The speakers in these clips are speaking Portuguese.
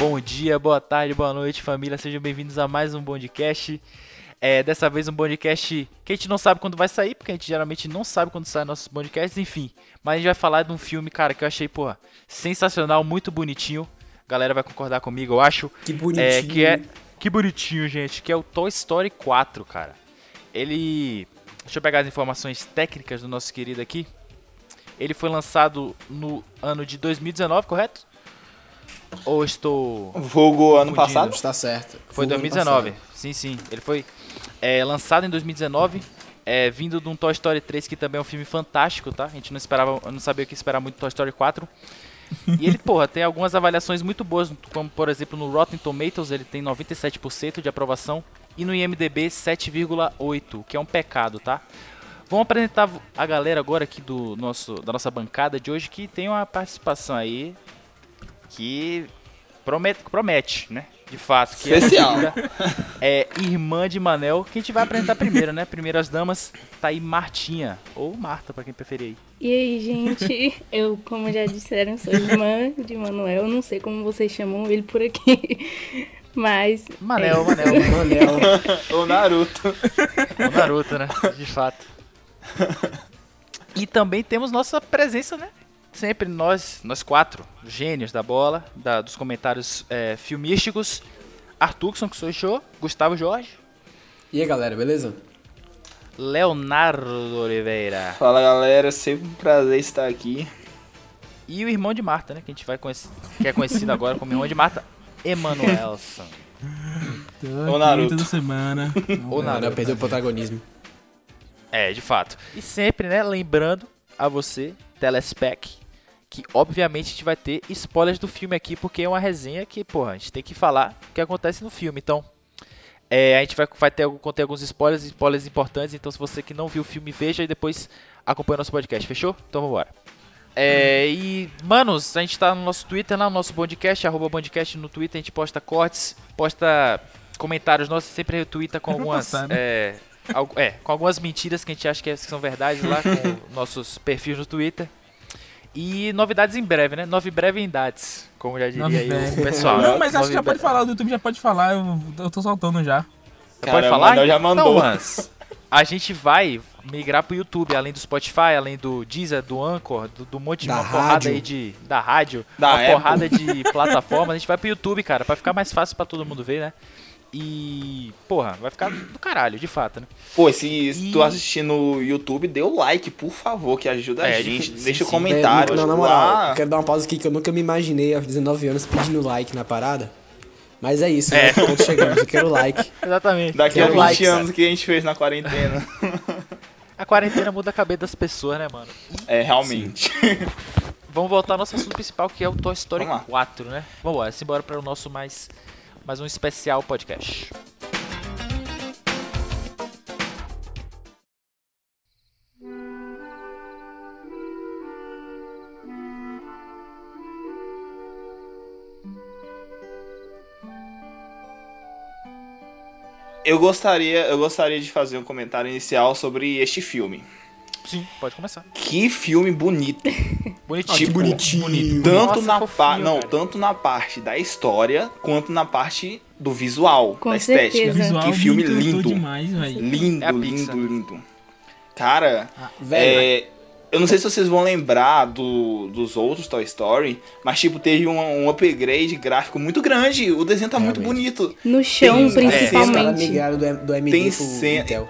Bom dia, boa tarde, boa noite, família. Sejam bem-vindos a mais um Bondcast. É, dessa vez um Bondcast que a gente não sabe quando vai sair, porque a gente geralmente não sabe quando sai nossos Bondcasts, enfim. Mas a gente vai falar de um filme, cara, que eu achei, porra, sensacional, muito bonitinho. A galera vai concordar comigo, eu acho. Que bonitinho. É, que é. Que bonitinho, gente. Que é o Toy Story 4, cara. Ele. Deixa eu pegar as informações técnicas do nosso querido aqui. Ele foi lançado no ano de 2019, correto? Ou estou. Vulgo ano passado? Está certo. Foi Vulgo ano 2019. passado. Sim, sim. Ele foi é, lançado em 2019. É, vindo de um Toy Story 3, que também é um filme fantástico, tá? A gente não esperava, eu não sabia o que esperar muito do Toy Story 4. E ele, porra, tem algumas avaliações muito boas, como por exemplo no Rotten Tomatoes, ele tem 97% de aprovação. E no IMDB 7,8, que é um pecado, tá? Vamos apresentar a galera agora aqui do nosso, da nossa bancada de hoje, que tem uma participação aí que promete, promete né? De fato. Que Especial. É, é irmã de Manel, que a gente vai apresentar primeiro, né? Primeiro as damas, tá aí Martinha, ou Marta, pra quem preferir aí. E aí, gente, eu, como já disseram, sou irmã de Manuel. Não sei como vocês chamam ele por aqui. Mas. Manel, é. Manel, Manel. O Naruto. o Naruto, né? De fato. E também temos nossa presença, né? Sempre nós, nós quatro, gênios da bola, da- dos comentários é, filmísticos. Artuxon, que sou eu, Gustavo Jorge, E aí, galera, beleza? Leonardo Oliveira Fala galera, sempre um prazer estar aqui. e o irmão de Marta, né? Que a gente vai conhecer, que é conhecido agora como irmão de Marta, Emanuelson. Ô, aqui Naruto. toda semana. Ou Manel Naruto. perdeu o protagonismo. É, de fato. E sempre, né, lembrando a você, telespec, que obviamente a gente vai ter spoilers do filme aqui, porque é uma resenha que, porra, a gente tem que falar o que acontece no filme. Então, é, a gente vai, vai ter, conter alguns spoilers, spoilers importantes. Então, se você que não viu o filme, veja e depois acompanha o nosso podcast, fechou? Então, vambora. É, e, manos, a gente tá no nosso Twitter, lá no nosso podcast, arroba Bondcast no Twitter, a gente posta cortes, posta comentários nossos, sempre retweeta com É algumas. né? é, é, com algumas mentiras que a gente acha que são verdades lá com nossos perfis no Twitter. E novidades em breve, né? Nove brevidades, como já diria aí o pessoal. Não, mas acho que já pode falar, o YouTube já pode falar, eu, eu tô soltando já. Você pode falar? já mandou. Então, Hans, a gente vai migrar pro YouTube, além do Spotify, além do Deezer, do Anchor, do, do monte de Da uma porrada rádio. aí de. Da rádio, Da uma Apple. porrada de plataformas. A gente vai pro YouTube, cara, pra ficar mais fácil pra todo mundo ver, né? E. Porra, vai ficar do caralho, de fato, né? Pô, se, E- tu assistir no YouTube, dê o like, por favor, que ajuda É, a gente. difícil, Deixa o sim, comentário. É, não, na moral, quero dar uma pausa aqui que eu nunca me imaginei aos 19 anos pedindo like na parada. Mas é isso, É. né? Quando chegamos, eu quero like. Exatamente. Daqui a Quero 20 likes, anos que a gente fez na quarentena. A quarentena muda a cabeça das pessoas, né, mano? É, realmente. Vamos voltar ao nosso assunto principal, que é o Toy Story Vamos lá. 4, né? Vamos embora, simbora para o nosso mais, mais um especial podcast. Eu gostaria, eu gostaria de fazer um comentário inicial sobre este filme. Sim, pode começar. Que filme bonito. Bonitinho. Tipo, bonitinho. Tanto Nossa, na fofinho, pa- não, cara. tanto na parte da história quanto na parte do visual, Com da estética. Visual Que filme lindo. demais, velho. Lindo, É lindo, lindo. Cara, Velho, é, eu não sei se vocês vão lembrar do- dos outros Toy Story, mas tipo, teve um, um upgrade gráfico muito grande. O desenho tá muito Realmente. bonito. No chão, Tem- caras principalmente. migraram do, do AMD Tem cena- Intel.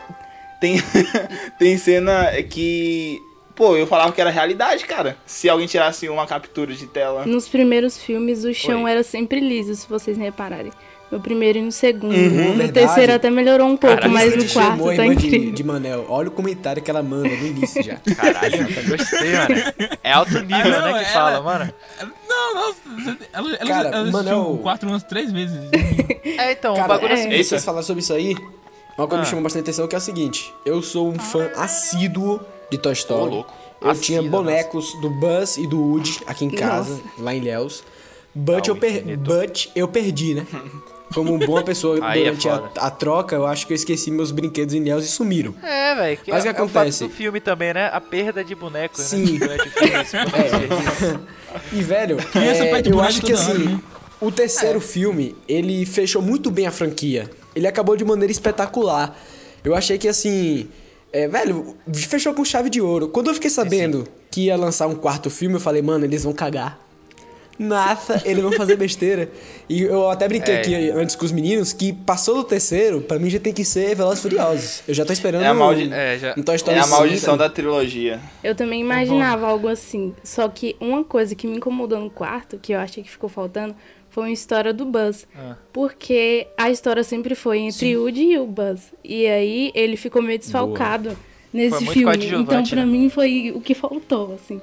Tem, tem cena que. Pô, eu falava que era realidade, cara. Se alguém tirasse uma captura de tela. Nos primeiros filmes, o chão Oi. era sempre liso, se vocês repararem. No primeiro e no segundo. Uhum, no verdade. terceiro até melhorou um pouco, Caralho, mas no quarto a tá irmã de, incrível. de Manel. Olha o comentário que ela manda no início já. Caralho, gostei, mano. É alto nível, Ah, não, né, que ela- fala, mano. Não, nossa, ela, ela, Cara, ela eu- quatro anos três vezes. É, então, o Cara, bagulho é o é. vocês falaram sobre isso aí, uma coisa Ah. que me chamou bastante atenção que é o seguinte: eu sou um fã assíduo de Toy Ô, Story. louco. Eu Assíduo, tinha bonecos do Buzz e do Woody aqui em casa, Nossa. lá em Léus. But, Ah, eu o per... But eu perdi, né? Como uma boa pessoa é durante a, foda. a troca, eu acho que eu esqueci meus brinquedos em Léus e sumiram. É, velho. que Mas o é, que é o fato acontece? do filme também, né? A perda de bonecos, né? Sim. O filme, esse É. E, velho, é, eu acho que assim, né? O terceiro filme, ele fechou muito bem a franquia. Ele acabou de maneira espetacular. Eu achei que assim. É, velho, fechou com chave de ouro. Quando eu fiquei sabendo que ia lançar um quarto filme, eu falei, mano, eles vão cagar. Nossa, eles vão fazer besteira. E eu até brinquei É. aqui antes com os meninos que passou do terceiro, pra mim já tem que ser Velozes e Furiosos. Eu já tô esperando É a maldi- um, é, já- um Toy Story É a maldição 5. da trilogia. Eu também imaginava algo assim. Só que uma coisa que me incomodou no quarto, que eu achei que ficou faltando, foi uma história do Buzz. Ah. Porque a história sempre foi entre o Woody e o Buzz. E aí ele ficou meio desfalcado nesse Foi muito filme. Então, pra né? mim, foi o que faltou, assim.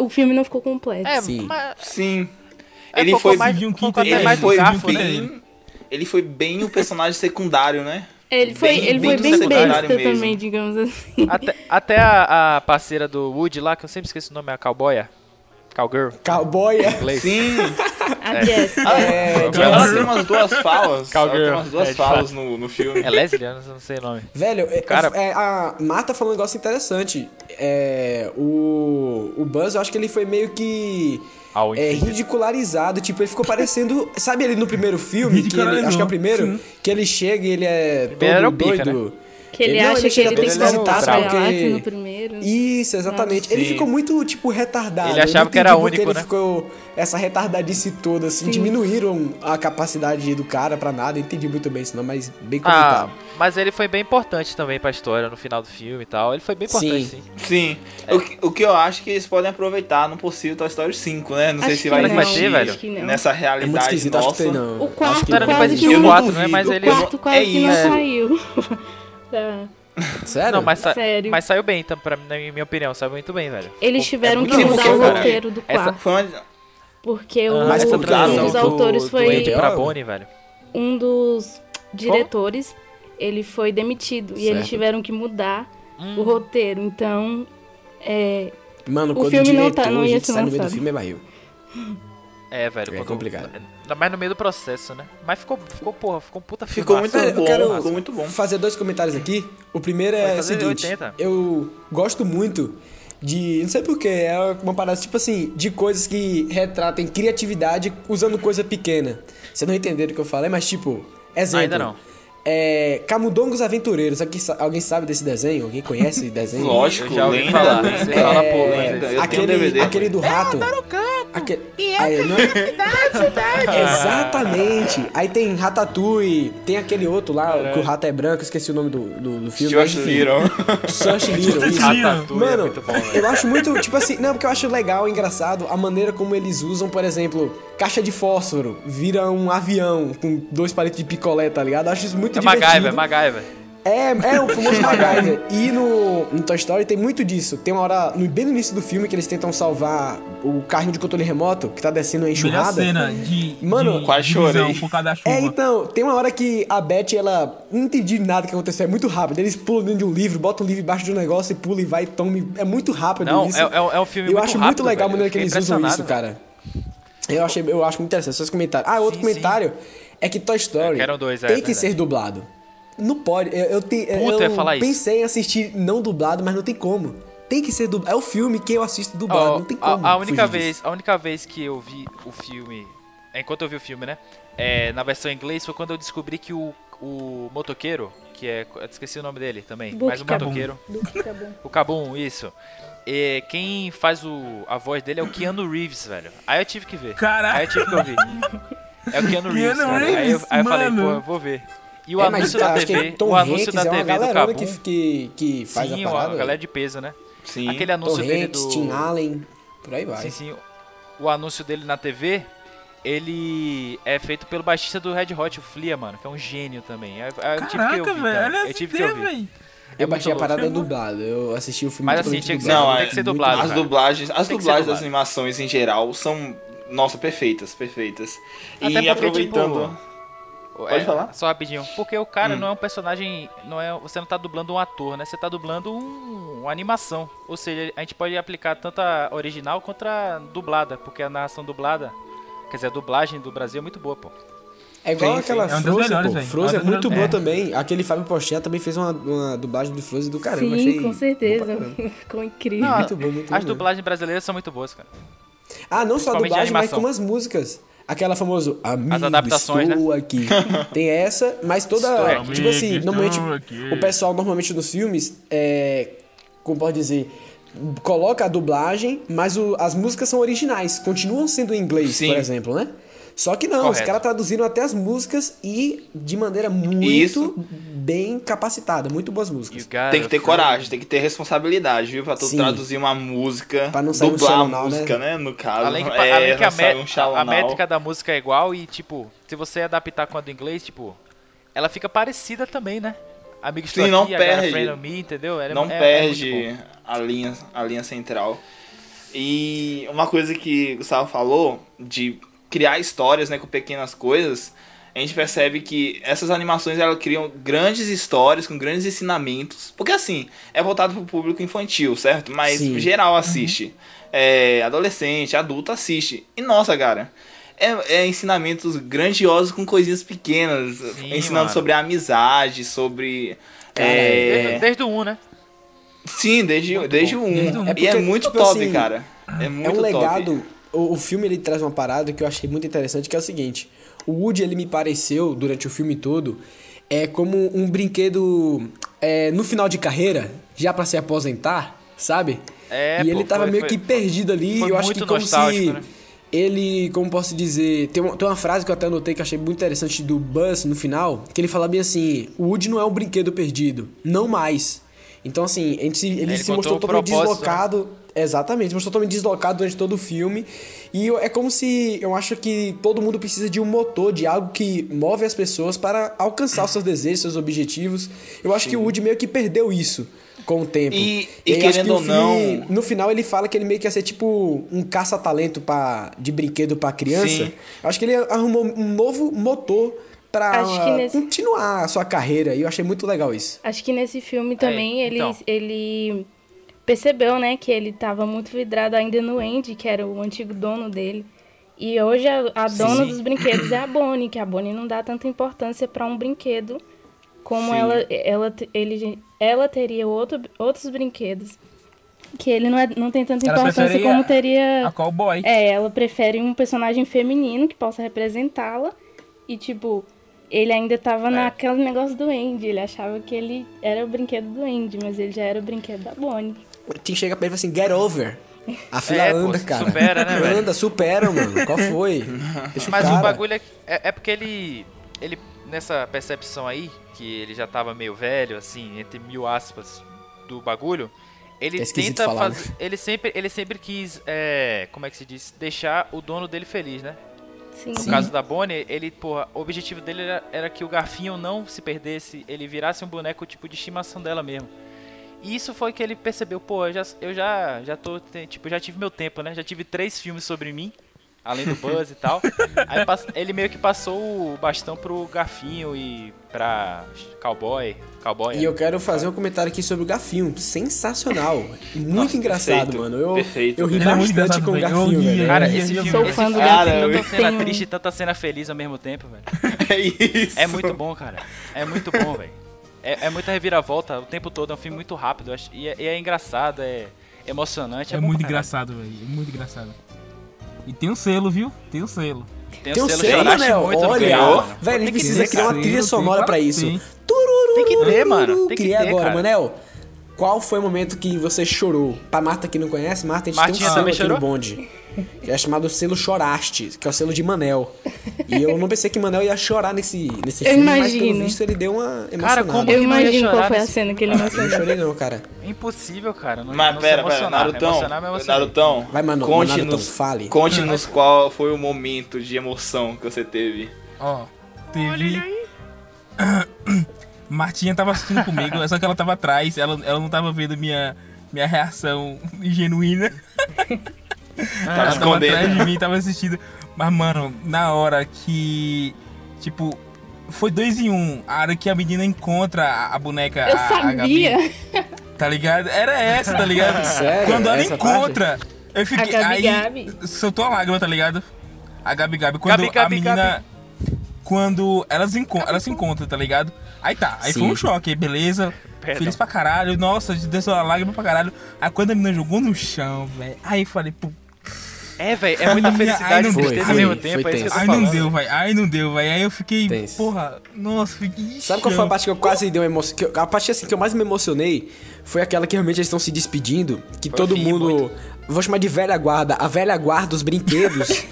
O filme não ficou completo. É, Sim. mas Sim. é, Ele foi- mais, Viu um quinto até ele mais foi garfo, né? bem. Ele foi bem o personagem secundário, né? Ele foi Bem- ele bem foi bem secundário besta mesmo. também, digamos assim. Até, até a, a parceira do Woody lá, que eu sempre esqueço o nome, a cowboya. Cowgirl. Cowboy. em inglês. Sim. A Jess. É, Ela tem umas duas falas. Ela tem umas duas É, falas no, no filme. É Leslie? Eu não sei o nome. Velho, é- Cara- é, a Marta falou um negócio interessante. É, o, o Buzz, eu acho que ele foi meio que é, ridicularizado. Tipo, ele ficou parecendo. Sabe ele no primeiro filme? Que ele, acho que é o primeiro. sim. Que ele chega e ele é todo pica, doido. Que ele Não, acha que chega ele todo tem que voltar porque- no primeiro. Isso, exatamente. Ele Sim. ficou muito, tipo, retardado. Ele achava não que era único, ele né? ficou essa retardadice toda, assim. Sim. Diminuíram a capacidade do cara pra nada. Eu Entendi muito bem isso, não, mas bem Ah, comentado. mas ele foi bem importante também pra história no final do filme e tal. Ele foi bem importante, Sim. sim. Sim. O, que, o que eu acho que eles podem aproveitar no possível Toy Story 5, né? Não sei Acho se que vai não, existir velho. acho que não. nessa É muito realidade que nossa. tem não. O quarto Acho que Não era nem pra quase existir que o não- 4, né? Mas O ele. O quarto quase É que não isso. saiu. Tá. Sério? Não, mas, sa- Sério. mas saiu bem, então, pra, na minha opinião, saiu muito bem, velho. Eles tiveram é que mudar bom, o cara. roteiro do Essa- quarto. Foi uma... Porque o, Mas essa um dos do- autores do foi. Andy pra. Bonnie, velho. Um dos diretores, ele foi demitido. E eles Certo. tiveram que mudar Hum. o roteiro. Então. É, Mano, O quando filme o não diretor tá- não ia ser sai no meio do lançado. filme é barril. É, velho. É quando- complicado. Ainda mais no meio do processo, né? Mas ficou, ficou porra, ficou um puta Ficou filmaço. muito Velho, eu bom, quero ficou muito bom. fazer dois comentários aqui. O primeiro é o seguinte. 80. Eu gosto muito de... Não sei porquê, é uma parada tipo assim, de coisas que retratem criatividade usando coisa pequena. Vocês não entenderam o que eu falei, mas tipo... Exemplo. Ainda não. É, Camundongos Aventureiros. Aqui, alguém sabe desse desenho? Alguém conhece esse desenho? Lógico, Eu já ouvi lenda, falar. Você fala É, mas eu tenho aquele, DVD. aquele do rato. Aque... Aí, não... Exatamente. Aí tem Ratatouille, tem aquele outro lá, que o rato é branco, esqueci o nome do, do, do filme. enfim. Little. Stuart Little, isso. É Mano, muito bom, velho. eu acho muito, tipo assim, não, porque eu acho legal, engraçado, a maneira como eles usam, por exemplo, caixa de fósforo, vira um avião com dois palitos de picolé, tá ligado? Eu acho isso muito É divertido. MacGyver, é MacGyver. É, é o famoso MacGyver. E no, no Toy Story tem muito disso. Tem uma hora, no, bem no início do filme, que eles tentam salvar o carrinho de controle remoto, que tá descendo a Melhor enxurrada. cena de, Mano, de quase chorei. por causa da chuva. É, então, tem uma hora que a Beth, ela não entendi nada que aconteceu, é muito rápido. Eles pulam dentro de um livro, botam o livro embaixo de um negócio e pula e vai e toma. É muito rápido Não, isso. é, é, é um filme eu muito acho rápido, muito legal a velho. maneira que eles usam isso, cara. Eu, achei, eu acho muito interessante. Seus comentários. Ah, outro Sim, comentário é que Toy Story É, dois, é, tem que verdade. ser dublado. Não pode. Eu, eu, te- Puta, eu falar isso. pensei em assistir não dublado, mas não tem como. Tem que ser dublado. É o filme que eu assisto dublado. Ó, não tem a- como. a, única fugir disso. vez, a única vez que eu vi o filme, é, enquanto eu vi o filme, né? É, na versão em inglês foi quando eu descobri que o, o motoqueiro, que é, eu esqueci o nome dele também, Book mas o Cabum. motoqueiro, bom. o Cabum, isso. É, quem faz o, a voz dele é o Keanu Reeves, velho. Aí eu tive que ver. Caraca. Aí eu tive que ouvir. É o Keanu Reeves, Keanu velho. Aí eu, Reeves, aí eu falei, pô, eu vou ver. E o É, anúncio da TV, Tom o anúncio Hanks da é uma TV do galerona Cabum. que, que, que faz sim, a a parada. galera de peso, né? Sim. Aquele Tom anúncio dele Hanks, do Tim Allen, por aí vai. Sim, sim. O anúncio dele na TV, ele é feito pelo baixista do Red Hot, o Flia, mano, que é um gênio também. Eu, eu tive que Caraca, ouvir, velho. Olha Eu tive que ouvir. Velho. Eu baixei a parada dublada, eu assisti o filme Mas assim, tinha que ser- dublado. Não, tem que ser é- dublado, As cara. dublagens, as Tem dublagens das animações em geral são, nossa, perfeitas, perfeitas. Até e porque, aproveitando. Pode Pode falar. Só rapidinho. Porque o cara Hum. não é um personagem. Não é, você não tá dublando um ator, né? Você tá dublando um, uma animação. Ou seja, a gente pode aplicar tanto a original quanto a dublada. Porque a narração dublada. Quer dizer, a dublagem do Brasil é muito boa, pô. É igual Sim, aquela sim. É um dos Frozen, melhores, pô. Frozen É é um muito boa também. Aquele Fábio Pochá também fez uma, uma dublagem do Frozen do caramba. Sim, achei com certeza. Ficou incrível. Não, Muito bom, muito bom. As dublagens brasileiras são muito boas, cara. Ah, não só a dublagem, mas como as músicas. Aquela famosa Amigo, adaptações, estou aqui. Tem essa, mas toda. Estou tipo assim, normalmente aqui. o pessoal normalmente nos filmes é. Como pode dizer? Coloca a dublagem, mas o- as músicas são originais, continuam sendo em inglês, Sim. por exemplo, né? Só que não, os Correto. caras traduziram até as músicas e de maneira muito Isso. bem capacitada, muito boas músicas. Tem que ter friend. coragem, tem que ter responsabilidade, viu? Pra tu Sim. traduzir uma música, Pra não sair um dublar a xalonau, música, né? No caso. Além que, é, além que a, um a- métrica da música é igual e, tipo, se você adaptar com a do inglês, tipo, ela fica parecida também, né? Amigo Sim, não aqui, perde. me, entendeu? Ela é- não é- é perde bom. a, linha, a linha central. E uma coisa que o Gustavo falou, de criar histórias né, com pequenas coisas, a gente percebe que essas animações elas criam grandes histórias com grandes ensinamentos. Porque assim, é voltado para o público infantil, certo? Mas Sim. geral assiste. É, adolescente, adulto assiste. E nossa, cara. É, é ensinamentos grandiosos com coisinhas pequenas. Sim, ensinando mano. sobre a amizade, sobre. Cara, é, Desde, desde o 1, né? Sim, desde, desde o 1. Desde o um. É e é porque, muito tipo top, assim, cara. É muito É um top. legado. O, o filme ele traz uma parada que eu achei muito interessante, que é o seguinte: o Woody ele me pareceu durante o filme todo é como um brinquedo é, no final de carreira, já pra se aposentar, sabe? É, e pô, ele tava foi- meio foi- que perdido ali. eu acho que como se né? ele, como posso dizer, tem uma, tem uma frase que eu até anotei que eu achei muito interessante do Buzz no final, que ele fala bem assim: o Woody não é um brinquedo perdido, não mais. Então, assim, a gente, ele, Ele se mostrou totalmente né? deslocado. Exatamente, mostrou totalmente deslocado durante todo o filme. E é como se eu acho que todo mundo precisa de um motor, de algo que move as pessoas para alcançar os seus desejos, seus objetivos. Eu acho que o Woody meio que perdeu isso com o tempo. E- e acho querendo que ou filme- não- no final ele fala que ele meio que ia ser tipo um caça-talento de brinquedo pra criança. Sim. Acho que ele arrumou um novo motor pra nesse- continuar a sua carreira. E eu achei muito legal isso. Acho que nesse filme também ele, então. ele percebeu, né, que ele tava muito vidrado ainda no Andy, que era o antigo dono dele. E hoje a, a dona Sim. dos brinquedos é a Bonnie, que a Bonnie não dá tanta importância pra um brinquedo como Sim. ela, ela, ele, ela teria outro, outros brinquedos. Que ele não, é, não tem tanta Ela importância como teria. A cowboy. É, ela prefere um personagem feminino que possa representá-la. E, tipo, ele ainda tava naquele negócio do Andy. Ele achava que ele era o brinquedo do Andy, mas ele já era o brinquedo da Bonnie. Tinha que chegar pra ele e falar assim, get over. A fila É, pô, anda, cara. supera, né, velho? Anda, supera, mano. Qual foi? Deixa Mas cara. o bagulho é, é, é porque ele, ele, nessa percepção aí, que ele já tava meio velho, assim, entre mil aspas, do bagulho, ele É tenta falar, né? fazer. Ele sempre, ele sempre quis, é, como é que se diz? Deixar o dono dele feliz, né? Sim. No caso da Bonnie, ele, porra, o objetivo dele era, era que o garfinho não se perdesse, ele virasse um boneco tipo de estimação dela mesmo. E isso foi que ele percebeu, pô, eu já, eu já, já tô, tipo, já tive meu tempo, né? Já tive três filmes sobre mim, além do Buzz e tal. Aí ele meio que passou o bastão pro garfinho e pra cowboy, cowboy. E né? eu quero fazer um comentário aqui sobre o Gafinho. Sensacional. Muito Nossa, engraçado, perfeito, mano. Eu, perfeito. eu ri é muito bastante com o velho. Ri, velho. Cara, esse eu filme, sou esse fã do Cara, eu- tanta cena tenho- triste e tanta cena feliz ao mesmo tempo, velho. É isso. É muito bom, cara. É muito bom, velho. É, é muita reviravolta o tempo todo. É um filme muito rápido. E é, e é engraçado, é emocionante. É, É bom muito engraçado, velho. É muito engraçado. E tem um selo, viu? Tem um selo. Tem, Tem um selo, selo, no Olha, velho, ele precisa criar uma trilha sonora que isso. tem. Tem que ter, mano. Tem que Criei ter, agora. Manel. Qual foi o momento que você chorou? Pra Marta que não conhece, Marta, a gente Martinha tem um selo aqui chorou? no bonde. Que é chamado selo Choraste, que é o selo de Manel. E eu não pensei que Manel ia chorar nesse, nesse Eu filme, mas pelo imagino. visto ele deu uma emocionada. Cara, como- Eu imagino qual foi a cena que ele Eu não emocionou. chorei não, cara. Impossível, cara. Não, Mas não pera, pera. Narutão, Emocionar, emocionei. Narutão, Vai, Manu, conte-nos, Naruto, fale. conte-nos qual foi o momento de emoção que você teve. Ó, teve. Martinha tava assistindo comigo, só que ela tava atrás, ela, ela não tava vendo minha, minha reação genuína. Tá ela tava escondendo. atrás de mim, tava assistindo. Mas, mano, na hora que. Tipo, foi dois em um. A hora que a menina encontra a, a boneca. Eu a, a Gabi, sabia. tá ligado? Era essa, tá ligado? Sério? Quando ela Essa encontra, eu fiquei. A Gabi aí, Gabi. soltou a lágrima, tá ligado? A Gabi Gabi. Quando Gabi, a Gabi, menina. Quando elas, enco elas se encontram, tá ligado? Aí tá, aí foi Sim. um choque, aí beleza. Perdão. Feliz pra caralho, nossa, desceu a lágrima pra caralho. Aí quando a menina jogou no chão, velho, aí falei, pô. É, velho, é muita felicidade e não tristeza foi, ao mesmo foi, tempo, foi é isso que eu tô Ai, falando. não deu, vai. Ai, não deu, vai. Aí eu fiquei, Tenso. porra, nossa, fiquei. Sabe qual foi a parte que eu quase dei uma emoção? A parte assim que eu mais me emocionei foi aquela que realmente eles estão se despedindo, que Foi todo fim, mundo. muito. Vou chamar de velha guarda, a velha guarda dos brinquedos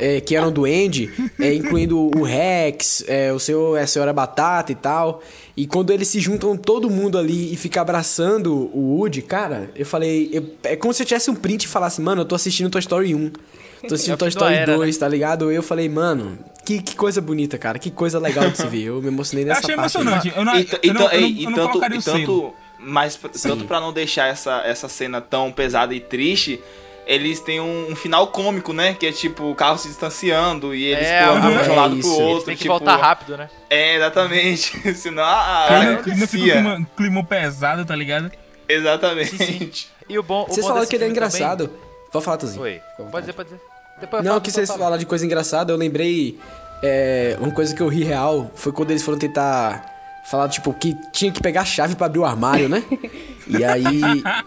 é, que eram do Andy, é, incluindo o Rex, é, o seu, a senhora Batata e tal. E quando eles se juntam todo mundo ali e fica abraçando o Woody, cara, eu falei. eu- é como se eu tivesse um print e falasse, mano, eu tô assistindo Toy Story 1. Tô É assistindo o Toy Story era, né? 2, tá ligado? Eu falei, mano, que, que coisa bonita, cara. Que coisa legal de se ver. Eu me emocionei Eu nessa achei parte. aí. emocionante. Eu não, E, eu e, não, eu ei, não, eu não colocaria o selo. Mas tanto para não deixar essa, essa cena tão pesada e triste, eles têm um, um final cômico, né? Que é tipo o carro se distanciando e eles É, pulando de um é lado isso. pro Eles outro. Tem que tipo, voltar rápido, né? É, exatamente. Senão a. Aí a não, não fica um clima, clima pesado, tá ligado? Exatamente. E o bom, o Vocês falaram que ele é filme também- engraçado. Pode falar, Tuzinho. Oi, pode dizer, pode dizer. Depois Não, falo, que vocês falaram de coisa engraçada, eu lembrei. é, uma coisa que eu ri real foi quando eles foram tentar falar, tipo, que tinha que pegar a chave pra abrir o armário, né? E aí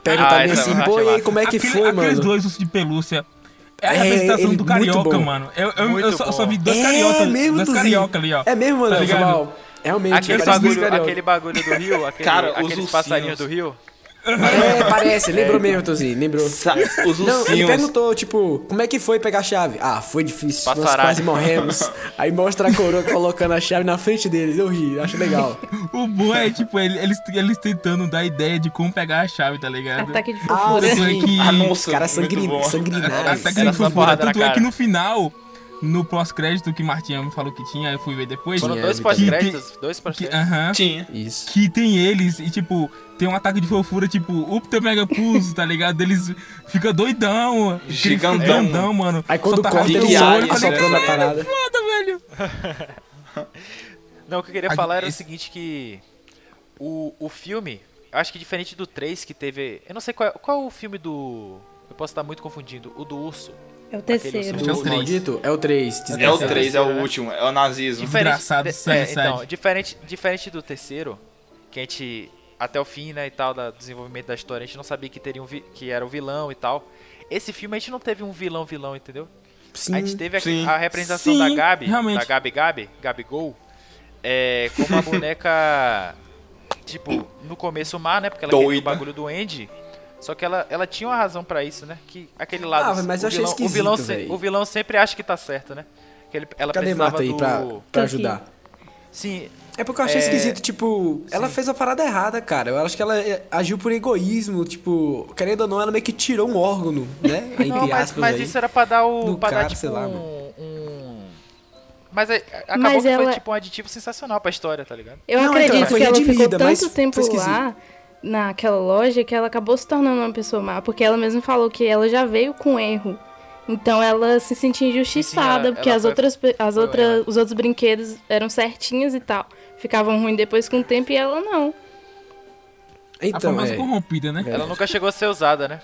perguntaram Ah, essa assim, pô, e aí como é que Aquele- foi, aqueles mano? dois ursos de pelúcia. É a É, representação ele- do muito carioca, bom. mano. Eu, eu, eu só, só vi dois é carioca, mesmo, dois carioca ali, ó. É mesmo, mano, Tá. Realmente, Aquele bagulho, aquele bagulho do Rio, aquele, Cara, os aqueles passarinhos do Rio. É, parece, lembrou mesmo, Tuzinho, lembrou. Os Não, ele perguntou, tipo, como é que foi pegar a chave? Ah, foi difícil, nós quase morremos. Aí mostra a coroa colocando a chave na frente deles, eu ri, acho legal. O bom é, tipo, ele- eles, eles tentando dar ideia de como pegar a chave, tá ligado? Ataque de Ah, fofura. É sim. que- Ah, Os nossa, caras muito sangri... bom. sanguinários. Ataque de fofura. Tanto é que no final, no pós-crédito que Martinha me falou que tinha, eu fui ver depois. Foram dois pós-créditos, dois pós-créditos. aham, Tinha. Isso. que tem eles e, tipo, tem um ataque de fofura, tipo, Upta Mega Pulse, tá ligado? Eles ficam doidão, que ele fica Gigantão. grandão, mano. Aí quando Só tá corta, rasgando ele o olha, olho, eu só falei, "Caralho, parada. foda, velho. Não, o que eu queria A- falar era o esse- seguinte que o, o filme, eu acho que diferente do 3 que teve, eu não sei qual é, qual é o filme do, eu posso estar muito confundindo, o do urso. É o terceiro. É o O três. maldito é o 3. É o Terceiro, 3, é o né? último, é o nazismo. Desgraçado, de- sério, é, então, sério. diferente, diferente do terceiro, que a gente até o fim, né, e tal, da desenvolvimento da história, a gente não sabia que teria um vi- que era o vilão e tal. Esse filme a gente não teve um vilão vilão, entendeu? Sim. A gente teve a, sim. a representação Sim, da Gabi, realmente. da Gabi Gabi, Gabigol, é, como uma boneca, tipo, no começo má, né? Porque ela queria o Doida. bagulho do Andy. Só que ela, ela tinha uma razão pra isso, né? Que aquele lado. Ah, mas o, eu achei vilão, o, vilão esquisito, se- o vilão sempre acha que tá certo, né? Que ele, ela Cadê precisava Marta aí do... pra, pra ajudar? Sim, É porque eu achei É, esquisito, tipo, ela fez a parada errada, cara. Eu acho que ela é, agiu por egoísmo, tipo, querendo ou não, ela meio que tirou um órgão, né? Entre Não, mas, aspas mas aí. isso era pra dar o. pra cara, dar, tipo, sei lá, um, um- Mas é, acabou Mas que foi ela- tipo um aditivo sensacional pra história, tá ligado? Eu Não, então, acredito ela foi que ela ficou tanto foi tempo lá naquela loja que ela acabou se tornando uma pessoa má, porque ela mesma falou que ela já veio com erro. Então ela se sentia injustiçada, ela- porque ela as foi- outras, as foi outras, os outros brinquedos eram certinhos e tal. Ficavam ruins depois com o tempo e ela não. A Então, famosa é. corrompida, né? Ela nunca chegou a ser usada, né?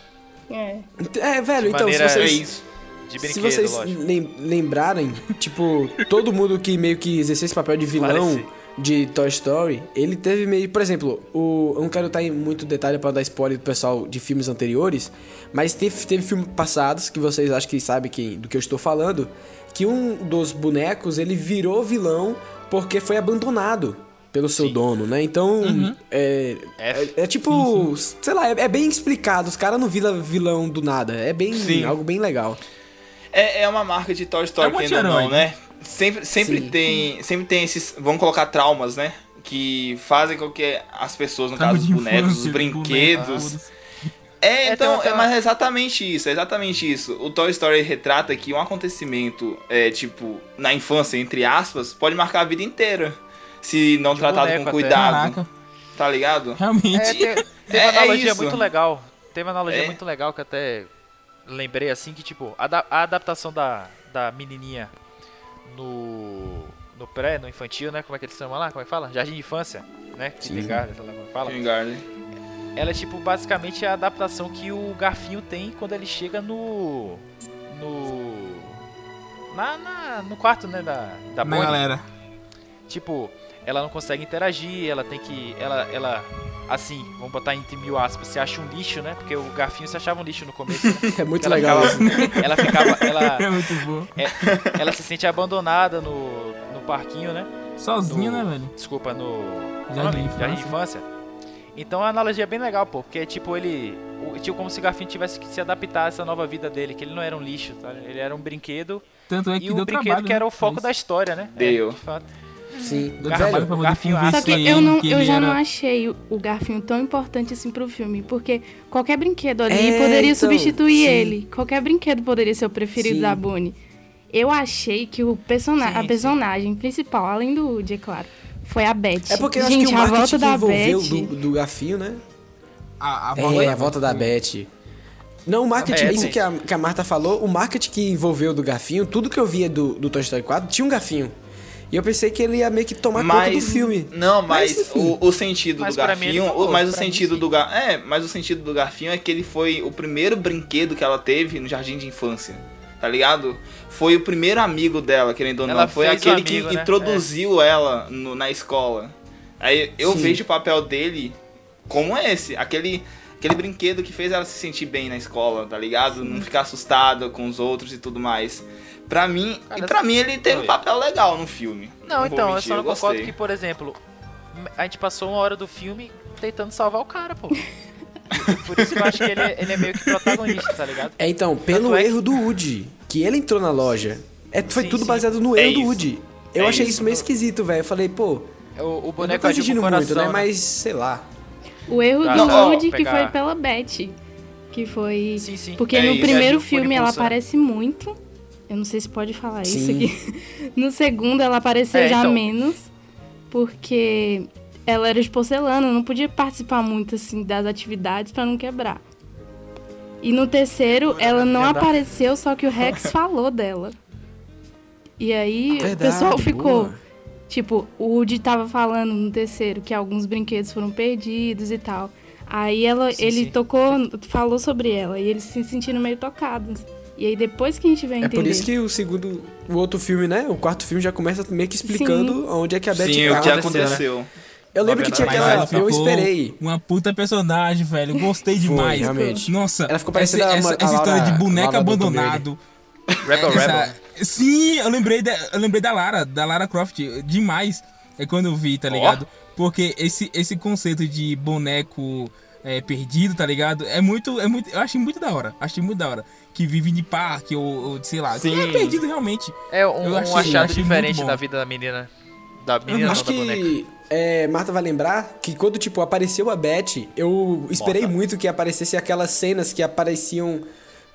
É. É, velho, De então, se É vocês. isso. De Se vocês lem- lembrarem, tipo, todo mundo que meio que exerceu esse papel de vilão Esclarecer. de Toy Story, ele teve meio. Por exemplo, o, eu não quero estar em muito detalhe para dar spoiler do pessoal de filmes anteriores, mas teve, teve filmes passados que vocês acham que sabem quem, do que eu estou falando, que um dos bonecos ele virou vilão porque foi abandonado pelo seu Sim. dono, né? Então, é, F. é, é tipo, sei lá, é, é bem explicado. Os caras não viram vilão do nada. É bem Sim. algo bem legal. É, é uma marca de Toy Story, É anti-herói. não, né? Sempre, sempre Sim. tem. Sempre tem esses. Vamos colocar traumas, né? Que fazem com que as pessoas, no Trauma caso, os de bonecos, os brinquedos. bonecos. É, É, então, é, mas é exatamente isso, é exatamente isso. O Toy Story retrata que um acontecimento, é, tipo, na infância, entre aspas, pode marcar a vida inteira. Se não De tratado boneco com até. cuidado. Caraca, Tá ligado? realmente. É, tem, tem É- uma é analogia isso. muito legal. Tem uma analogia É. muito legal que até lembrei assim que, tipo, a, da- a adaptação da, da menininha no, no pré, no infantil, né? Como é que eles chamam lá? Como é que fala? Jardim de infância, né? Kindergarten, sei lá como é que fala. Kindergarten. Ela é, tipo, basicamente a adaptação que o Garfinho tem quando ele chega no... No... Na, na- no quarto, né, da, da Bonnie. galera. Tipo, ela não consegue interagir, ela tem que. Ela, ela assim, vamos botar entre mil aspas, se acha um lixo, né? Porque o garfinho se achava um lixo no começo. Né? É muito ela legal. ficava- ela ficava. Ela, É muito bom. ela se sente abandonada no, no parquinho, né? Sozinho, No- né, velho? Desculpa, no. Jardim de Jardim de infância. Então a analogia é bem legal, pô, porque tipo, ele. Tipo, como se o Garfinho tivesse que se adaptar a essa nova vida dele, que ele não era um lixo, tá? Ele era um brinquedo Tanto é que e o brinquedo trabalho. que era né, o foco da história, né? Deu. É, de fato. Sim. Deu Garfinho- trabalho pra poder Garfinho- Só que ele eu, não, que eu já era... não achei o, o Garfinho tão importante assim pro filme, porque qualquer brinquedo ali É, poderia então, substituir sim. ele. Qualquer brinquedo poderia ser o preferido Sim. da Bonnie. Eu achei que o persona Sim, a sim. personagem principal, além do Woody, é claro, foi a Beth. É porque eu Gente, acho que o a marketing volta que da envolveu Beth... do, do Garfinho, né? A, a É, a volta da Beth. Não, o marketing, É, isso sim. que a, que a Marta falou, o marketing que envolveu do Garfinho, tudo que eu via do, do Toy Story 4 tinha um Garfinho. E eu pensei que ele ia meio que tomar conta do filme. Não, mas, Mas, o, o sentido Mas do Garfinho. falou, o- mas o sentido do Gar, É, mas o sentido do Garfinho é que ele foi o primeiro brinquedo que ela teve no jardim de infância. Tá ligado? Foi o primeiro amigo dela, querendo ou não. Ela Foi aquele amigo, que né? introduziu ela no- na escola. Aí eu Sim. vejo o papel dele como esse. Aquele, aquele brinquedo que fez ela se sentir bem na escola, tá ligado? Não ficar assustada com os outros e tudo mais. Pra mim, Cara, e pra mim ele teve um papel legal no filme. Não, vou então, eu mentir, só não concordo gostei. que, por exemplo, a gente passou uma hora do filme tentando salvar o cara, pô. Por isso que eu acho que ele é, ele é meio que protagonista, tá ligado? É, então, pelo é que- erro do Woody, que ele entrou na loja. É, foi Sim, tudo sim. baseado no É erro do. Woody. Eu É achei isso. isso meio esquisito, velho. Eu falei, pô, O, o eu não boneco tô agiu exigindo o coração, muito, né? né? Mas, sei lá. O erro Tá. do Não, ó, Woody que foi pela Beth. Que foi. Sim, sim. Porque É no isso. primeiro Agiu por filme ela né? aparece muito. Eu não sei se pode falar isso aqui. No segundo ela apareceu É, já então. menos. Porque ela era de porcelana, não podia participar muito assim das atividades pra não quebrar. E no terceiro ela não Verdade. apareceu, só que o Rex falou dela. E aí o Verdade, pessoal ficou. boa. Tipo, o Woody tava falando no terceiro que alguns brinquedos foram perdidos e tal. Aí ela, Sim, ele sim. tocou, falou sobre ela e eles se sentiram meio tocados. E aí depois que a gente É entender. por isso que o segundo, o outro filme, né? O quarto filme já começa meio que explicando onde é que a Beth Sim, tá. o que aconteceu, né? Eu lembro que tinha aquela. Eu esperei. Uma puta personagem, velho. Gostei Foi, demais. realmente. Nossa, Ela ficou essa, parecendo a- essa, a essa história de boneco abandonado. Rebel Essa- Rebel. Sim, eu lembrei, da, eu lembrei da Lara, da Lara Croft, demais. É quando eu vi, tá ligado? Porque esse, esse conceito de boneco é, perdido, tá ligado? É muito, é muito. Eu achei muito da hora. Achei muito da hora. Que vive de parque, ou, ou sei lá. Que é Sim. perdido realmente. É um, Eu um achei- achado achei diferente da vida da menina. Da menina, Acho não, da boneca. É, Marta vai lembrar que quando, tipo, apareceu a Beth, eu esperei Nossa. muito que aparecesse aquelas cenas que apareciam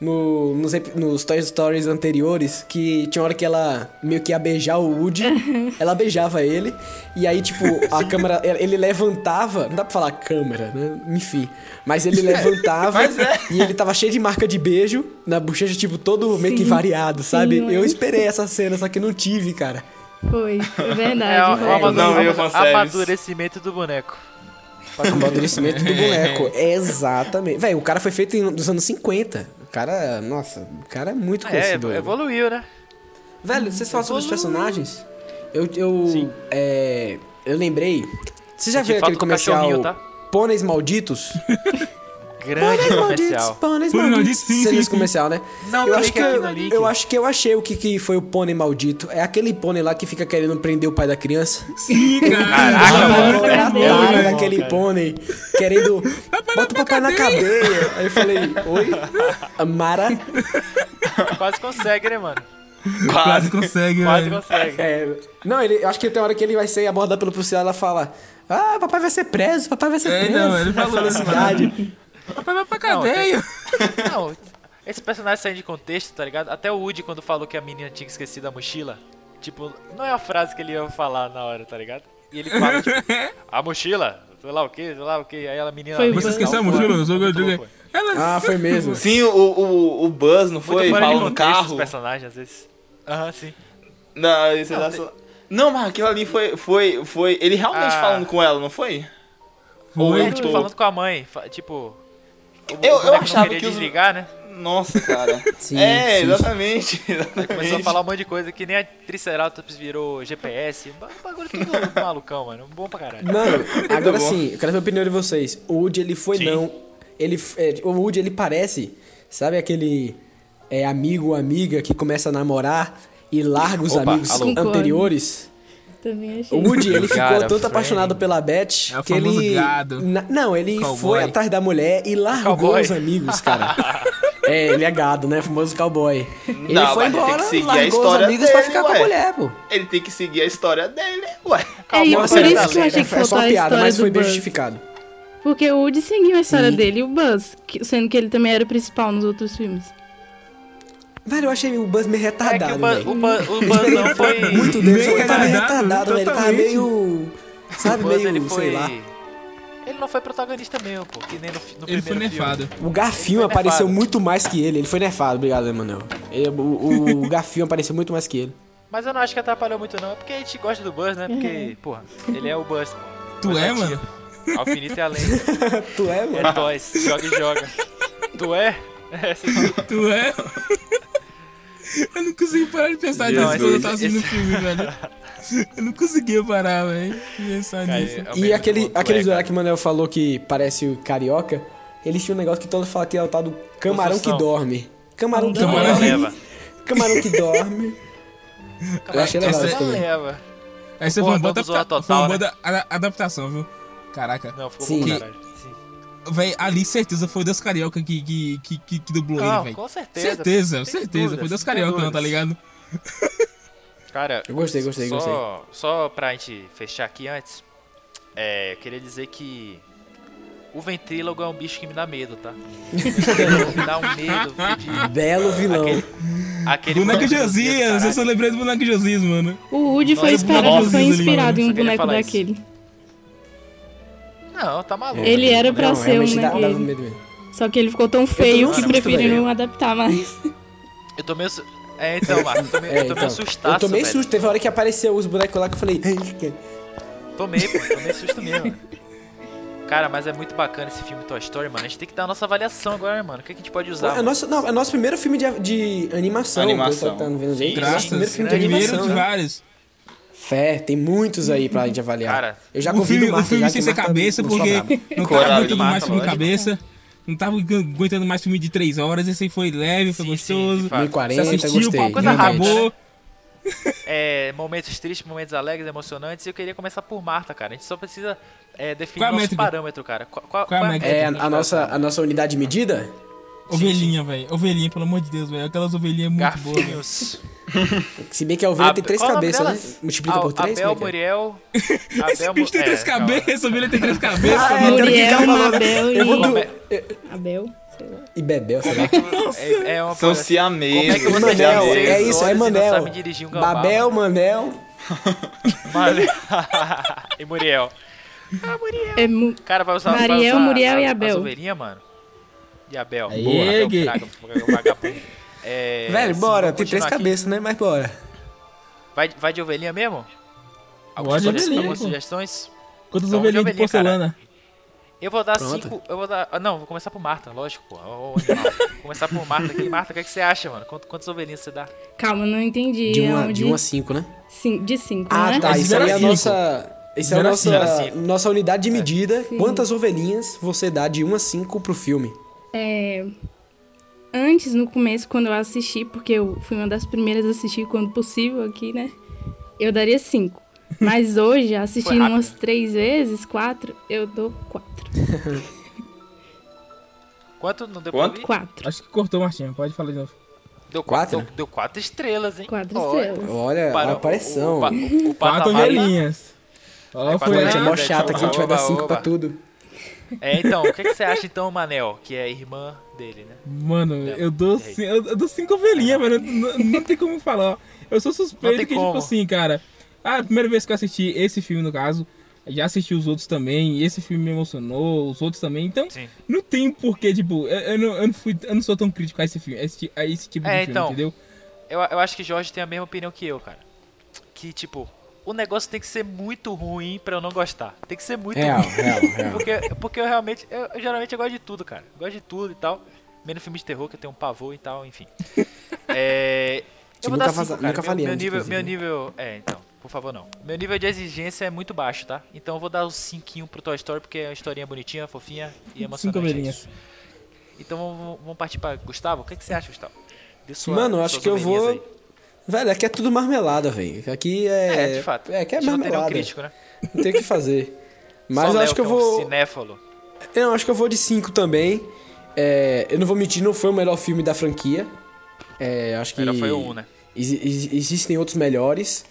no- nos, nos Toy Stories anteriores, que tinha hora que ela meio que ia beijar o Woody, ela beijava ele, e aí, tipo, a câmera, ele levantava, não dá pra falar câmera, né? Enfim, mas ele levantava Mas é. e ele tava cheio de marca de beijo na bochecha, tipo, todo meio que variado, sabe? Sim, eu esperei essa cena, só que não tive, cara. Foi, é verdade. É o, foi. o amadu- Não, eu, amadu- fanservice. amadurecimento do boneco. Amadurecimento do boneco. Exatamente. Véi, o cara foi feito em- nos anos 50. O cara, nossa, o cara é muito É, conhecido. evoluiu, né? Velho, vocês falam sobre os personagens? Eu, eu, Sim. é, eu lembrei. Você já viu aquele comercial tá? Pôneis Malditos? Grande Pôneis Malditos, comercial. Pôneis Pôneis Malditos. Malditos, sim, sim, sim. comercial, né? Não, eu acho, clica que aqui eu, no link. eu acho que eu achei o que, que foi o pônei maldito. É aquele pônei lá que fica querendo prender o pai da criança. Sim, cara. Caraca, mano, é doido bom, daquele cara. pônei, querendo. Bota o papai na cadeia. Aí eu falei, oi? Amara? Quase consegue, né, mano? Quase consegue, Quase velho. consegue. É, não, ele, eu acho que tem hora que ele vai ser abordado pelo policial e ela fala: Ah, papai vai ser preso, papai vai ser É, preso. não, ele falou Na isso, cidade. Vai pra Não, cadeia. Não, esse personagem saindo de contexto, tá ligado? Até o Woody, quando falou que a menina tinha esquecido a mochila, tipo, não é a frase que ele ia falar na hora, tá ligado? E ele fala, tipo, a mochila, sei lá o que, sei lá o que, aí ela menina... Foi "Não, Você não, esqueceu a mochila? Eu gordinho. bom, pô." Ela... Ah, foi mesmo. Sim, o, o, o Buzz, não foi? Falando no carro. os personagens, às vezes. Aham, sim. Não, isso Não, não, tem- não, mas aquilo ali foi, foi, foi ele realmente Ah. falando com ela, não foi? Foi. É, eu tipo, falando com a mãe, fa- tipo... Eu- eu achava que os- desligar, né? Nossa, cara. Sim, é, sim. exatamente. Aí começou a exatamente. falar um monte de coisa que nem a Triceratops virou GPS. ba- Bagulho tudo malucão, mano. Bom pra caralho. Mano, agora sim, eu quero ver a opinião de vocês. O Woody, ele foi Sim. não. Ele, é, o Woody, ele parece, sabe aquele é, amigo ou amiga que começa a namorar e larga os Opa, amigos alô. Concordo. anteriores? Também achei. O Woody, ele ficou Cara, tanto apaixonado pela Beth É que ele. gado. Na- não, ele Cowboy. foi atrás da mulher e largou Cowboy. os amigos, cara. é, ele é gado, né? Famoso cowboy. Ele Não, foi ele tem embora, que seguir a largou os história amigos pra dele, ficar com a ué. mulher, pô. Ele tem que seguir a história dele, ué. É, e por isso que eu achei que é, é só faltou uma a piada, mas foi bem justificado. Porque o Woody seguiu a história Sim. dele e o Buzz, sendo que ele também era o principal nos outros filmes. Velho, eu achei o Buzz meio É que retardado, o, Buzz- velho. o, Buzz- o Buzz não foi. Muito dele, ele tava meio retardado, retardado, velho. Ele tava meio. Sabe, Buzz, ele meio, foi. sei lá. Ele não foi protagonista mesmo, pô. Que nem no, no Ele foi primeiro filme. nerfado. O Garfinho Ele apareceu nerfado. muito mais que ele. Ele foi nerfado, obrigado, Emanuel. Ele- O, o Garfinho apareceu muito mais que ele. Mas eu não acho que atrapalhou muito, não. É porque a gente gosta do Buzz, né? Porque, porra, ele é o Buzz. Tu Buzz é, mano? Alfinito e além. tu é, mano? É toys. Joga e joga. Tu é? É, sim. Tu é? Eu não consegui parar de pensar nisso quando eu tava assistindo o filme, velho. Eu não conseguia parar, velho. de Pensar Cara, nisso. é E aquele, aquele zoeira que o Manuel falou que parece o carioca, eles tinham um negócio que todos falam que é o tal do camarão que dorme. Camarão que Camarão. dorme. leva. Camarão que dorme. Eu achei legal Essa- isso também. leva. Porra, foi uma boa, adapta... foi uma total, boa ada- adaptação, viu? Caraca. Não, ficou Sim. bom, caralho. Véi, ali certeza foi Deus Carioca que, que, que, que, que dublou ele, Não, velho. com certeza. Certeza, certeza. dúvidas, foi Deus Carioca, não, tá ligado? Cara, Eu gostei, gostei, só, gostei. Só pra gente fechar aqui antes, é, eu queria dizer que o ventrílogo é um bicho que me dá medo, tá? Me dá um medo de... Belo vilão. Aquele, aquele Boneco Josias, eu só lembrei do boneco Josias, mano. O Woody foi, esperado, foi ali, inspirado mano. em um boneco falar isso. Não, tá maluco. Ele era pra Não, ser um dá-. Só que ele ficou tão feio não que preferiram velho. adaptar mais. Eu tô meio... É, então, Marcos, eu tô meio, É, eu tô meio então, sustaço, eu tomei velho. susto. Teve hora que apareceu os bonecos lá que eu falei. "Ai, Tomei, pô, tomei susto mesmo. Cara, mas é muito bacana esse filme Toy Story, mano. A gente tem que dar a nossa avaliação agora, né, mano. O que a gente pode usar? É nosso, não, é nosso primeiro filme de, de animação. Animação. que Tá Nosso Graças. primeiro filme de Primeiro animação. de né? vários. Fé, tem muitos aí pra gente avaliar. Cara, eu já o convido filme, o o Marcos filme já, sem ser o cabeça, porque não tava aguentando mais filme lógico. cabeça. Não tava aguentando mais filme de 3 horas. Esse aí foi leve, foi Sim, sim, gostoso. de fato. Você 1040, assistiu, gostei. coisa acabou. é, momentos tristes, momentos alegres, emocionantes. E eu queria começar por Marta, cara. A gente só precisa é, definir Qual é nosso métrica? parâmetro, cara. Qual, qual, Qual é a? É, que a, nossa, a nossa unidade de medida? Ovelhinha, velho. Ovelhinha, pelo amor de Deus, velho. Aquelas ovelhinhas muito boas. velho. Garfinhos. Se bem que a ovelha A- tem três nome cabeças, né? Multiplica A- por três, Abel, como é que é? Muriel. Esse Abel, bicho tem é, três cabeças, a ovelha tem três cabeças, Ah, é, Muriel, vou e... é- Abel, sei lá. E Bebel, sei lá. É, é uma São coisa- siameses. Como é que você Manel, é isso, é Manel. sabe dirigir um Babel, Manel. E Muriel. É mu... Cara, vai usar, vai Mariel, usar Muriel a- e Abel. As ovelhinhas, mano. E Abel. Aí, Boa. Abel Gui. Fraga, vagabundo. É, Velho, sim, bora. Tem três aqui. cabeças, né? Mas bora. Vai, vai de ovelhinha mesmo? Pode Algumas ovelhinha, algumas sugestões? Quantas Então, ovelhinhas de ovelhinha, cara. porcelana? Eu vou dar Pronto. cinco. Eu vou dar. ah, Não, vou começar por Marta, lógico, pô. Vou começar por Marta aqui. Marta, o que, é que você acha, mano? Quanto- Quantas ovelhinhas você dá? Calma, não entendi. De é uma, onde- de a cinco, né? Cin- De cinco, Ah, né? tá. Isso aí é a nossa. Isso é a nossa, nossa unidade de medida. Sim. Quantas ovelhinhas você dá de 1 a 5 pro filme? É, Antes, no começo, quando eu assisti, porque eu fui uma das primeiras a assistir quando possível aqui, né? Eu daria cinco. Mas hoje, assistindo umas três vezes, quatro, eu dou quatro. Quanto? Não deu Quanto? Quatro. Acho que cortou, Martinho. Pode falar de novo. Deu Quatro? Deu, deu quatro estrelas, hein? Quatro Olha, estrelas. Olha, para- a pressão. O, o, o, o Quatro. Ó, É, foi a gente é mó chato aqui, a gente vai dar oba, 5 oba. pra tudo. É, então, o que, que você acha então, Manel? Que é irmã dele, né? Mano, Não, eu dou, eu, dou cinco ovelhinhas, mano. Não, não tem como falar. Eu sou suspeito que, como. tipo assim, cara. Ah, a primeira vez que eu assisti esse filme, no caso, já assisti os outros também. E esse filme me emocionou, os outros também. Então, Sim. não tem porquê, tipo, eu, eu não, eu, não fui, eu não sou tão crítico a esse filme, a esse, a esse tipo É, de filme, então. entendeu? Eu, eu acho que Jorge tem a mesma opinião que eu, cara. Que, tipo, o negócio tem que ser muito ruim pra eu não gostar. Tem que ser muito Real, ruim. real, real. Porque, porque eu realmente, eu, eu geralmente eu gosto de tudo, cara. Gosto de tudo e tal. Menos filme de terror, que eu tenho um pavor e tal, enfim. É, eu vou nunca dar 5, cara. nunca Meu, falei meu nível, meu nível... É, então, por favor, não. Meu nível de exigência é muito baixo, tá? Então eu vou dar os 5 pro Toy Story, porque é uma historinha bonitinha, fofinha e emocionante. Cinco é isso. Então vamos, vamos partir pra Gustavo. O que, que você acha, Gustavo? Sua- Mano, eu acho que eu vou. aí. Velho, aqui é tudo marmelada, velho. Aqui é. É, de fato. É, aqui é A gente não tem marmelada. crítico, né? Não tem o que fazer. Mas eu acho que eu é um vou. cinéfalo. Eu acho que eu vou de 5 também. É, eu não vou mentir, não foi o melhor filme da franquia. É, acho que. Melhor foi o 1, né? exi- exi- existem outros melhores.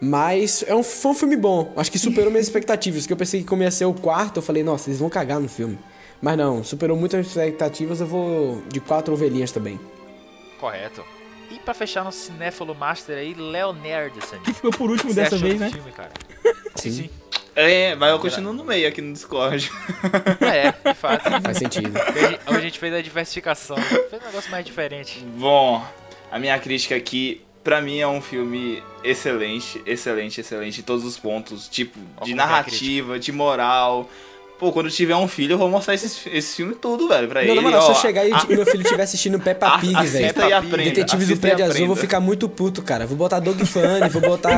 Mas é um, foi um filme bom. Acho que superou minhas expectativas. Que eu pensei que como ia ser o quarto, eu falei, nossa, eles vão cagar no filme. Mas não, superou muitas expectativas. Eu vou de quatro ovelhinhas também. Correto. E pra fechar nosso cinéfalo master aí, Léo Nerdson. Que ficou por último Você dessa vez, né? filme, cara? Sim. Sim. É, mas eu continuo no meio aqui no Discord. É, de fato. Faz sentido. Hoje, hoje a gente fez a diversificação. Fez um negócio mais diferente. Bom, a minha crítica aqui, pra mim é um filme excelente, excelente, excelente em todos os pontos, tipo, Ó, de é narrativa, de moral. Pô, quando eu tiver um filho, eu vou mostrar esse, esse filme tudo, velho, pra Não, ele. moral, se ó, eu chegar e a- tipo, meu filho estiver assistindo Peppa Pig, velho. e. Detetives do Prédio Azul, eu vou ficar muito puto, cara. Vou botar Dog Funny, vou botar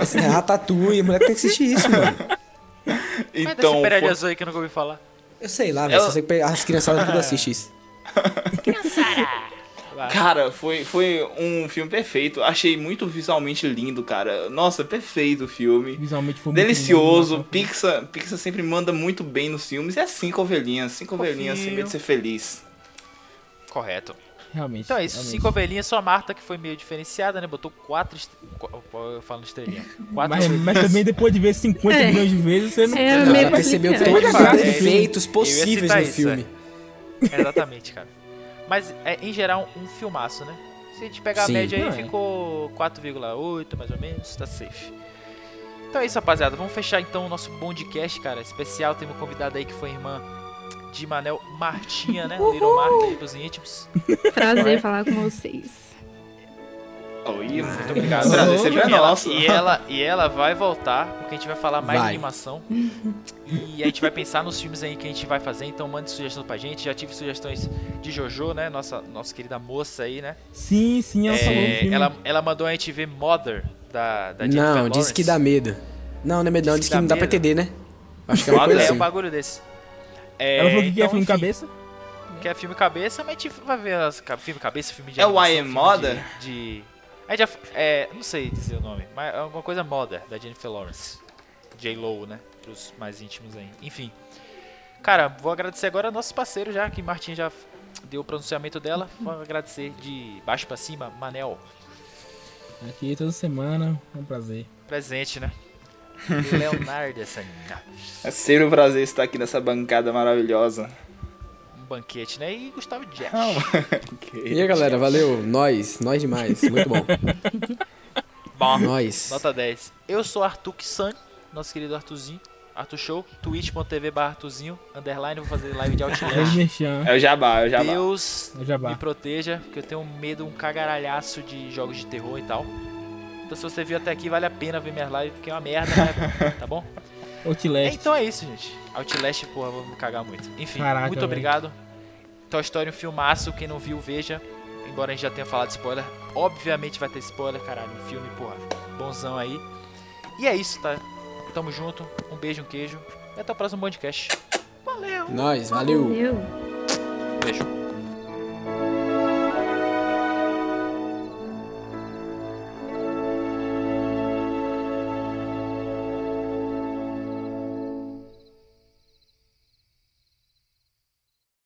esse Ratatouille. O moleque tem que assistir isso, mano. Mas Então, Império foi- Azul aí que eu nunca ouvi falar. Eu sei lá, velho. Eu- as criançadas tudo assistem isso. Vai. Cara, foi, foi um filme perfeito. Achei muito visualmente lindo, cara. Nossa, perfeito o filme. Visualmente foi muito Delicioso. lindo, Pixar, Pixar sempre manda muito bem nos filmes. E é cinco ovelhinhas. Cinco Fofinho. ovelhinhas sem medo de ser feliz. Correto. Realmente. Então é isso, realmente. cinco ovelhinhas, só a Marta que foi meio diferenciada, né? Botou quatro. est- qu- Eu falo estrelinha. Quatro Mas, mas também depois de ver 50 É. milhões de vezes, você não. É, Ela meio percebeu todos os defeitos. Eu ia possíveis no isso, filme. Exatamente, cara. Mas é, em geral um filmaço, né? Se a gente pegar Sim. a média aí, é. ficou 4,8 mais ou menos, tá safe. Então é isso, rapaziada. Vamos fechar então o nosso Bondcast, cara. Especial, tem uma convidada aí que foi irmã de Manel Martinha, né? Little Marta aí pros íntimos. Prazer falar com vocês. Oi, Muito obrigado. Prazer é E ela, nosso. e, ela, e ela vai voltar, porque a gente vai falar mais de Vai. animação. E a gente vai pensar nos filmes aí que a gente vai fazer, então mande sugestões pra gente. Já tive sugestões de Jojo, né? Nossa, nossa querida moça aí, né? Sim, sim, ela falou É, filme. ela, ela mandou a gente ver Mother, da, da Jennifer Não, Lawrence. disse que dá medo. Não, não é medo, não. Diz Disse que que não dá dá pra medo. entender, né? Acho que é uma coisa É assim. um bagulho desse. É, Ela falou que então, quer filme enfim, cabeça. Quer filme cabeça, mas a gente vai ver as, filme cabeça, filme de É o I Am Mother? De, de- a gente já, é, não sei dizer o nome, mas é alguma coisa Mother, da Jennifer Lawrence. J-Lo, né? Pros mais íntimos aí. Enfim. Cara, vou agradecer agora nossos parceiros já, que Martin já deu o pronunciamento dela. Vou agradecer de baixo pra cima, Manel. Aqui toda semana, é um prazer. Presente, né? Leonardo, essa É sempre um prazer estar aqui nessa bancada maravilhosa. Banquete, né? E Gustavo Jet. E aí, galera, valeu. Nós, nós demais. Muito bom. Bom, Nós. nota 10. Eu sou Arthur Kissan, nosso querido Arthurzinho. Arthur Show, twitch.tv barra Arthurzinho, underline, vou fazer live de Outlast. É o Jabá, é o Jabá. Deus É o Jabá. me proteja, porque eu tenho medo, um cagaralhaço de jogos de terror e tal. Então se você viu até aqui, vale a pena ver minhas lives, porque é uma merda, né? Tá bom? Outlast. Então é isso, gente. Outlast, porra, vou me cagar muito. Enfim, Caraca, muito obrigado. Toy Story é um filmaço, quem não viu, veja. Embora a gente já tenha falado de spoiler, obviamente vai ter spoiler, caralho. Um filme, porra, bonzão aí. E é isso, tá? Tamo junto. Um beijo, um queijo. E até o próximo podcast. Valeu! Nós, valeu. Valeu.